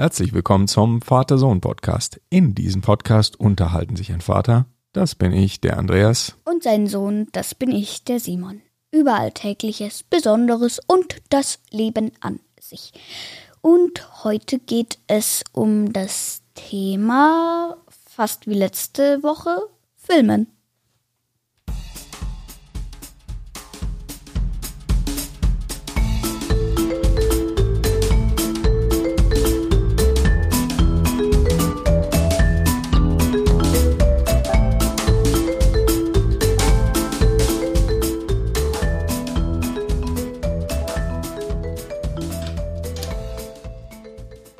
Herzlich willkommen zum Vater-Sohn-Podcast. In diesem Podcast unterhalten sich ein Vater, das bin ich, der Andreas. Und sein Sohn, das bin ich, der Simon. Über Alltägliches, Besonderes und das Leben an sich. Und heute geht es um das Thema, fast wie letzte Woche, Filmen.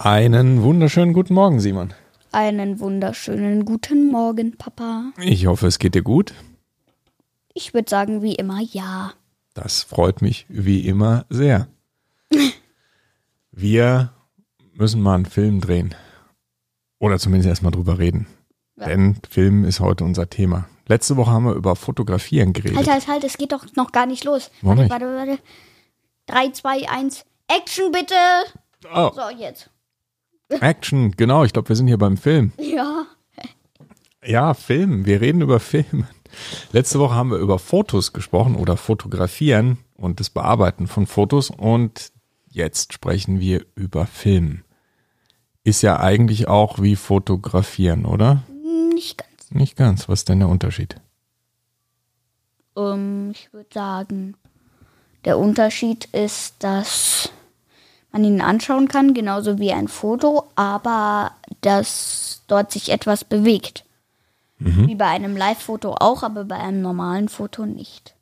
Einen wunderschönen guten Morgen, Simon. Einen wunderschönen guten Morgen, Papa. Ich hoffe, es geht dir gut. Ich würde sagen, wie immer, ja. Das freut mich wie immer sehr. Wir müssen mal einen Film drehen. Oder zumindest erstmal drüber reden. Ja. Denn Film ist heute unser Thema. Letzte Woche haben wir über Fotografieren geredet. Halt, halt, halt, es geht doch noch gar nicht los. Warum warte, warte, warte. 3, 2, 1, Action bitte! Oh, So, jetzt. Action, genau. Ich glaube, wir sind hier beim Film. Ja. Ja, Film. Wir reden über Film. Letzte Woche haben wir über Fotos gesprochen oder Fotografieren und das Bearbeiten von Fotos und jetzt sprechen wir über Film. Ist ja eigentlich auch wie Fotografieren, oder? Nicht ganz. Nicht ganz. Was ist denn der Unterschied? Ähm, ich würde sagen, der Unterschied ist, dass man ihn anschauen kann, genauso wie ein Foto, aber dass dort sich etwas bewegt. Wie bei einem Live-Foto auch, aber bei einem normalen Foto nicht.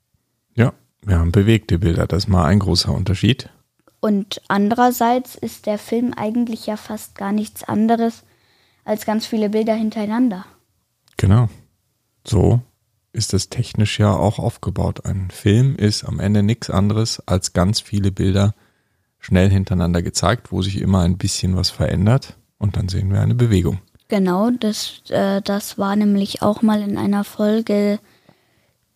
Ja, wir haben bewegte Bilder. Das ist mal ein großer Unterschied. Und andererseits ist der Film eigentlich ja fast gar nichts anderes als ganz viele Bilder hintereinander. Genau. So ist es technisch ja auch aufgebaut. Ein Film ist am Ende nichts anderes als ganz viele Bilder schnell hintereinander gezeigt, wo sich immer ein bisschen was verändert und dann sehen wir eine Bewegung. Genau, das, äh, das war nämlich auch mal in einer Folge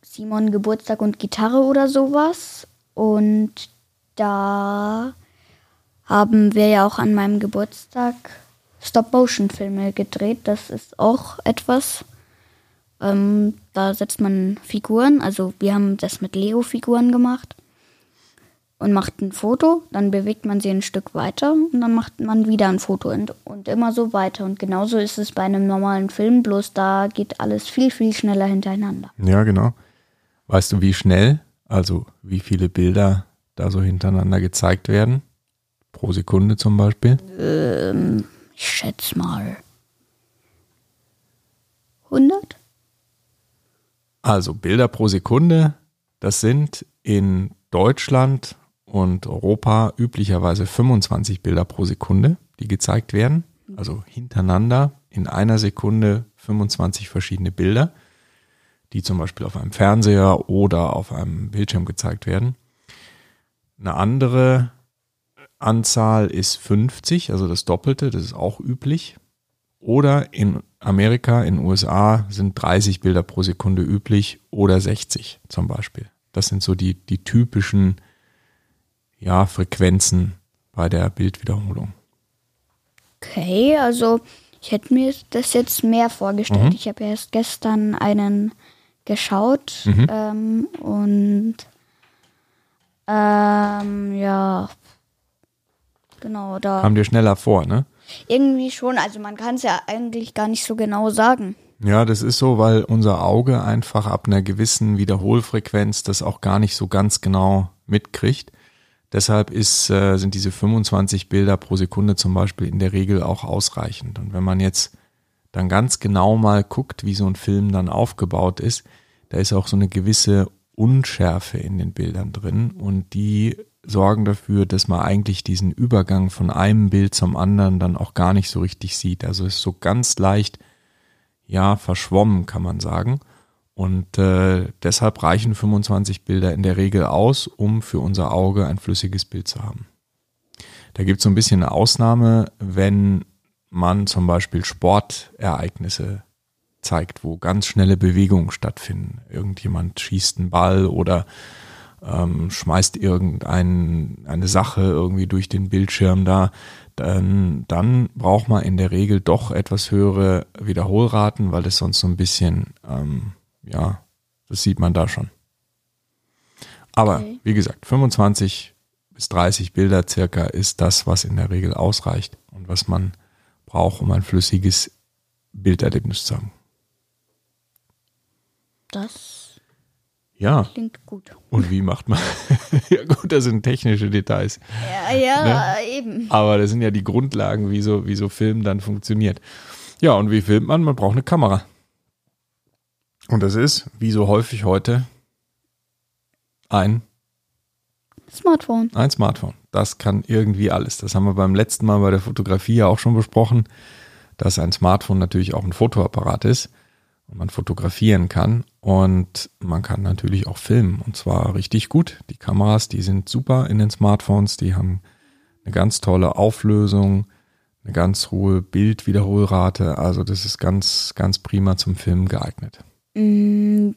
Simon Geburtstag und Gitarre oder sowas. Und da haben wir ja auch an meinem Geburtstag Stop-Motion-Filme gedreht. Das ist auch etwas. Ähm, da setzt man Figuren, also wir haben das mit Lego-Figuren gemacht und macht ein Foto, dann bewegt man sie ein Stück weiter und dann macht man wieder ein Foto und, und immer so weiter. Und genauso ist es bei einem normalen Film, bloß da geht alles viel, viel schneller hintereinander. Ja, genau. Weißt du, wie schnell, also wie viele Bilder da so hintereinander gezeigt werden? Pro Sekunde zum Beispiel? Ähm, ich schätze mal 100? Also Bilder pro Sekunde, das sind in Deutschland und Europa üblicherweise 25 Bilder pro Sekunde, die gezeigt werden. Also hintereinander in einer Sekunde 25 verschiedene Bilder, die zum Beispiel auf einem Fernseher oder auf einem Bildschirm gezeigt werden. Eine andere Anzahl ist 50, also das Doppelte, das ist auch üblich. Oder in Amerika, in den USA sind 30 Bilder pro Sekunde üblich oder 60 zum Beispiel. Das sind so die, die typischen ja, Frequenzen bei der Bildwiederholung. Okay, also ich hätte mir das jetzt mehr vorgestellt. Ich habe erst gestern einen geschaut ähm, und ähm, ja, genau, da Kam dir schneller vor, ne? irgendwie schon. Also man kann es ja eigentlich gar nicht so genau sagen. Ja, das ist so, weil unser Auge einfach ab einer gewissen Wiederholfrequenz das auch gar nicht so ganz genau mitkriegt. Deshalb ist, äh, sind diese 25 Bilder pro Sekunde zum Beispiel in der Regel auch ausreichend. Und wenn man jetzt dann ganz genau mal guckt, wie so ein Film dann aufgebaut ist, da ist auch so eine gewisse Unschärfe in den Bildern drin und die sorgen dafür, dass man eigentlich diesen Übergang von einem Bild zum anderen dann auch gar nicht so richtig sieht. Also ist so ganz leicht, ja, verschwommen, kann man sagen. Und äh, deshalb reichen 25 Bilder in der Regel aus, um für unser Auge ein flüssiges Bild zu haben. Da gibt es so ein bisschen eine Ausnahme, wenn man zum Beispiel Sportereignisse zeigt, wo ganz schnelle Bewegungen stattfinden. Irgendjemand schießt einen Ball oder ähm, schmeißt irgendeine eine Sache irgendwie durch den Bildschirm da, dann, dann braucht man in der Regel doch etwas höhere Wiederholraten, weil das sonst so ein bisschen, ähm, ja, das sieht man da schon. Aber okay. wie gesagt, 25 bis 30 Bilder circa ist das, was in der Regel ausreicht und was man braucht, um ein flüssiges Bilderlebnis zu haben. Das ja. klingt gut. Und wie macht man? ja gut, das sind technische Details. Ja, ja, ne? eben. Aber das sind ja die Grundlagen, wie so, wie so Film dann funktioniert. Ja, und wie filmt man? Man braucht eine Kamera. Und das ist, wie so häufig heute, ein Smartphone. Ein Smartphone. Das kann irgendwie alles. Das haben wir beim letzten Mal bei der Fotografie ja auch schon besprochen, dass ein Smartphone natürlich auch ein Fotoapparat ist und man fotografieren kann und man kann natürlich auch filmen und zwar richtig gut. Die Kameras, die sind super in den Smartphones, die haben eine ganz tolle Auflösung, eine ganz hohe Bildwiederholrate, also das ist ganz, ganz prima zum Filmen geeignet. Mm,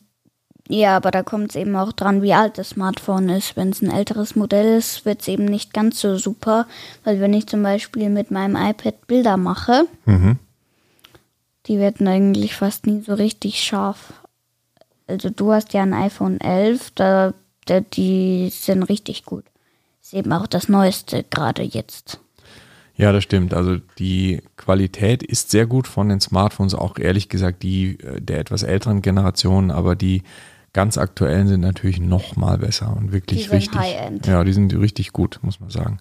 ja, aber da kommt es eben auch dran, wie alt das Smartphone ist. Wenn es ein älteres Modell ist, wird es eben nicht ganz so super, weil wenn ich zum Beispiel mit meinem iPad Bilder mache, mhm. die werden eigentlich fast nie so richtig scharf. Also du hast ja ein iPhone 11, da, da die sind richtig gut. Ist eben auch das Neueste gerade jetzt. Ja, das stimmt. Also die Qualität ist sehr gut von den Smartphones, auch ehrlich gesagt die äh, der etwas älteren Generation, aber die ganz aktuellen sind natürlich noch mal besser und wirklich die sind richtig. Ja, die sind richtig gut, muss man sagen.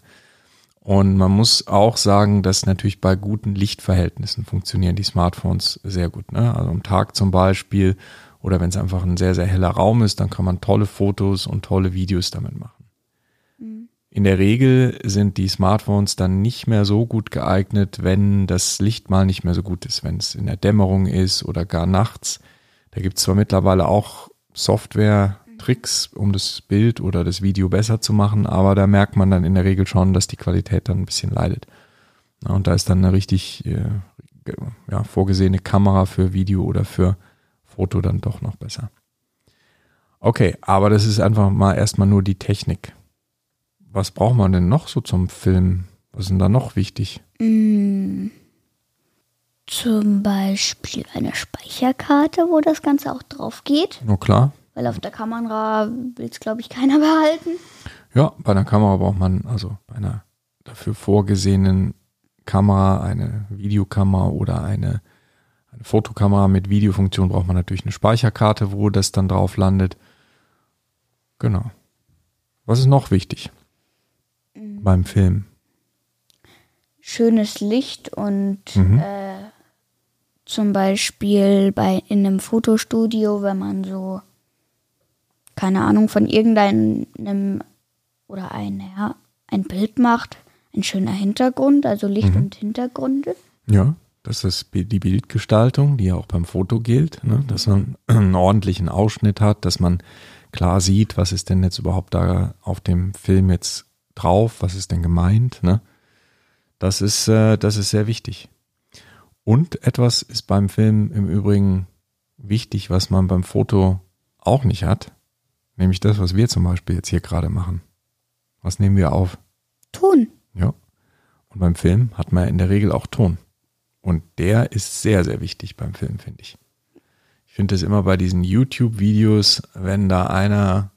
Und man muss auch sagen, dass natürlich bei guten Lichtverhältnissen funktionieren die Smartphones sehr gut. Ne? Also am Tag zum Beispiel oder wenn es einfach ein sehr, sehr heller Raum ist, dann kann man tolle Fotos und tolle Videos damit machen. In der Regel sind die Smartphones dann nicht mehr so gut geeignet, wenn das Licht mal nicht mehr so gut ist, wenn es in der Dämmerung ist oder gar nachts. Da gibt es zwar mittlerweile auch Software-Tricks, um das Bild oder das Video besser zu machen, aber da merkt man dann in der Regel schon, dass die Qualität dann ein bisschen leidet. Und da ist dann eine richtig äh, ja, vorgesehene Kamera für Video oder für Foto dann doch noch besser. Okay, aber das ist einfach mal erstmal nur die Technik. Was braucht man denn noch so zum Film? Was ist denn da noch wichtig? Mm, zum Beispiel eine Speicherkarte, wo das Ganze auch drauf geht. Na klar. Weil auf der Kamera will es, glaube ich, keiner behalten. Ja, bei einer Kamera braucht man, also bei einer dafür vorgesehenen Kamera, eine Videokamera oder eine eine Fotokamera mit Videofunktion braucht man natürlich eine Speicherkarte, wo das dann drauf landet. Genau. Was ist noch wichtig. Beim Film? Schönes Licht und mhm. äh, zum Beispiel bei in einem Fotostudio, wenn man so keine Ahnung von irgendeinem oder ein ja, ein Bild macht, ein schöner Hintergrund, also Licht mhm. und Hintergründe. Ja. Das ist die Bildgestaltung, die ja auch beim Foto gilt, ne? dass man einen ordentlichen Ausschnitt hat, dass man klar sieht, was ist denn jetzt überhaupt da auf dem Film jetzt drauf, was ist denn gemeint. Ne? Das, ist, äh, das ist sehr wichtig. Und etwas ist beim Film im Übrigen wichtig, was man beim Foto auch nicht hat, nämlich das, was wir zum Beispiel jetzt hier gerade machen. Was nehmen wir auf? Ton. Ja. Und beim Film hat man in der Regel auch Ton. Und der ist sehr, sehr wichtig beim Film, finde ich. Ich finde es immer bei diesen YouTube-Videos, wenn da einer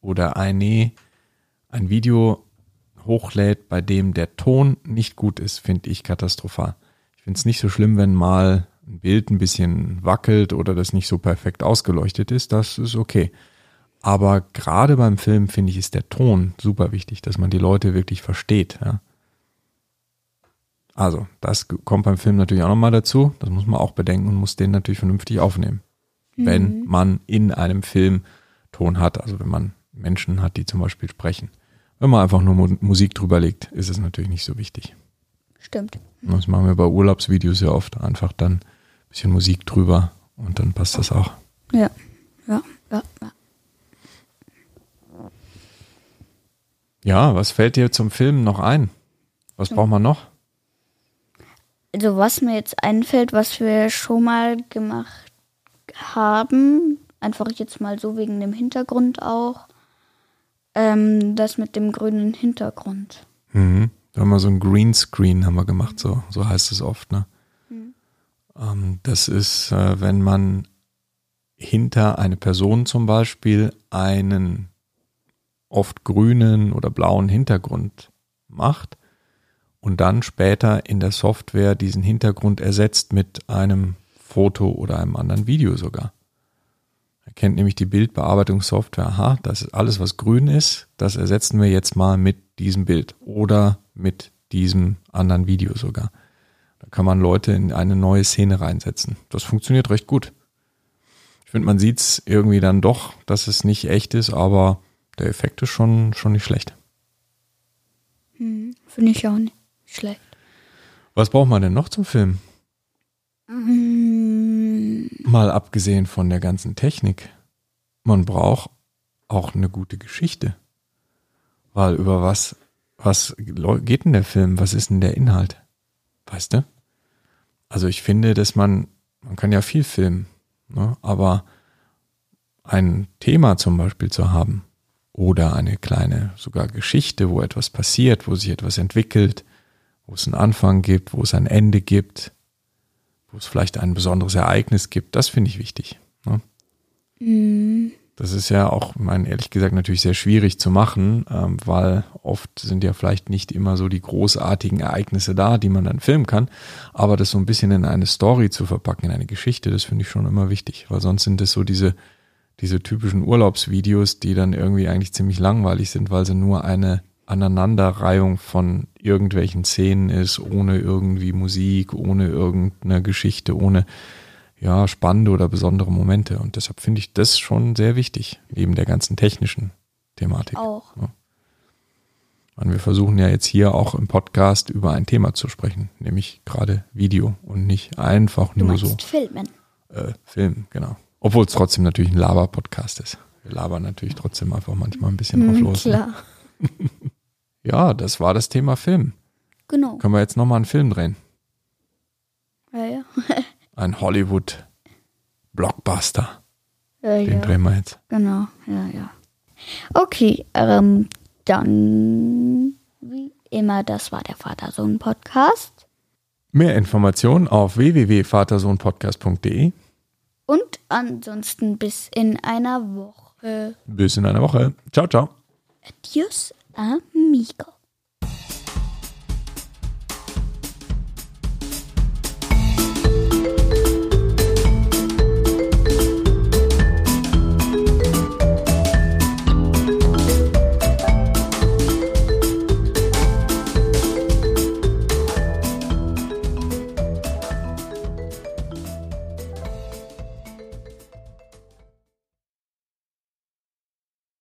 oder eine ein Video hochlädt, bei dem der Ton nicht gut ist, finde ich katastrophal. Ich finde es nicht so schlimm, wenn mal ein Bild ein bisschen wackelt oder das nicht so perfekt ausgeleuchtet ist. Das ist okay. Aber gerade beim Film finde ich, ist der Ton super wichtig, dass man die Leute wirklich versteht. Ja? Also, das kommt beim Film natürlich auch nochmal dazu. Das muss man auch bedenken und muss den natürlich vernünftig aufnehmen. Mhm. Wenn man in einem Film Ton hat, also wenn man Menschen hat, die zum Beispiel sprechen. Wenn man einfach nur Musik drüber legt, ist es natürlich nicht so wichtig. Stimmt. Das machen wir bei Urlaubsvideos ja oft. Einfach dann ein bisschen Musik drüber und dann passt das auch. Ja, ja, ja, ja. Ja, was fällt dir zum Film noch ein? Was braucht man noch? also was mir jetzt einfällt, was wir schon mal gemacht haben, einfach jetzt mal so wegen dem Hintergrund auch, Ähm, das mit dem grünen Hintergrund. Mhm. Da haben wir so ein Greenscreen haben wir gemacht, so, so heißt es oft, ne? Ähm, das ist, äh, wenn man hinter eine Person zum Beispiel einen oft grünen oder blauen Hintergrund macht und dann später in der Software diesen Hintergrund ersetzt mit einem Foto oder einem anderen Video sogar. Erkennt nämlich die Bildbearbeitungssoftware, aha, das ist alles, was grün ist, das ersetzen wir jetzt mal mit diesem Bild oder mit diesem anderen Video sogar. Da kann man Leute in eine neue Szene reinsetzen. Das funktioniert recht gut. Ich finde, man sieht es irgendwie dann doch, dass es nicht echt ist, aber der Effekt ist schon, schon nicht schlecht. Hm, Finde ich auch nicht schlecht. Was braucht man denn noch zum Film? Hm, Mal abgesehen von der ganzen Technik. Man braucht auch eine gute Geschichte. Weil über was, was geht denn der Film? Was ist denn der Inhalt? Weißt du? Also ich finde, dass man, man kann ja viel filmen, ne? aber ein Thema zum Beispiel zu haben oder eine kleine sogar Geschichte, wo etwas passiert, wo sich etwas entwickelt, wo es einen Anfang gibt, wo es ein Ende gibt, wo es vielleicht ein besonderes Ereignis gibt, das finde ich wichtig. Ne? hm, Das ist ja auch, ich meine, ehrlich gesagt, natürlich sehr schwierig zu machen, ähm, weil oft sind ja vielleicht nicht immer so die großartigen Ereignisse da, die man dann filmen kann. Aber das so ein bisschen in eine Story zu verpacken, in eine Geschichte, das finde ich schon immer wichtig, weil sonst sind es so diese, diese typischen Urlaubsvideos, die dann irgendwie eigentlich ziemlich langweilig sind, weil sie nur eine Aneinanderreihung von irgendwelchen Szenen ist, ohne irgendwie Musik, ohne irgendeine Geschichte, ohne ja, spannende oder besondere Momente. Und deshalb finde ich das schon sehr wichtig, neben der ganzen technischen Thematik. auch. Und wir versuchen ja jetzt hier auch im Podcast über ein Thema zu sprechen, nämlich gerade Video und nicht einfach Du nur so filmen. äh, Film, genau. Obwohl es trotzdem natürlich ein Laber-Podcast ist. Wir labern natürlich trotzdem einfach manchmal ein bisschen drauf Hm, los. ne? Ja, das war das Thema Film. Genau. Können wir jetzt nochmal einen Film drehen? Ja, ja. Ein Hollywood-Blockbuster. ja, Den ja. drehen wir jetzt. Genau, ja, ja. Okay, ähm, dann wie immer, das war der Vater-Sohn-Podcast. Mehr Informationen auf www.vatersohnpodcast.de. Und ansonsten bis in einer Woche. Bis in einer Woche. Ciao, ciao. Adios, amigo.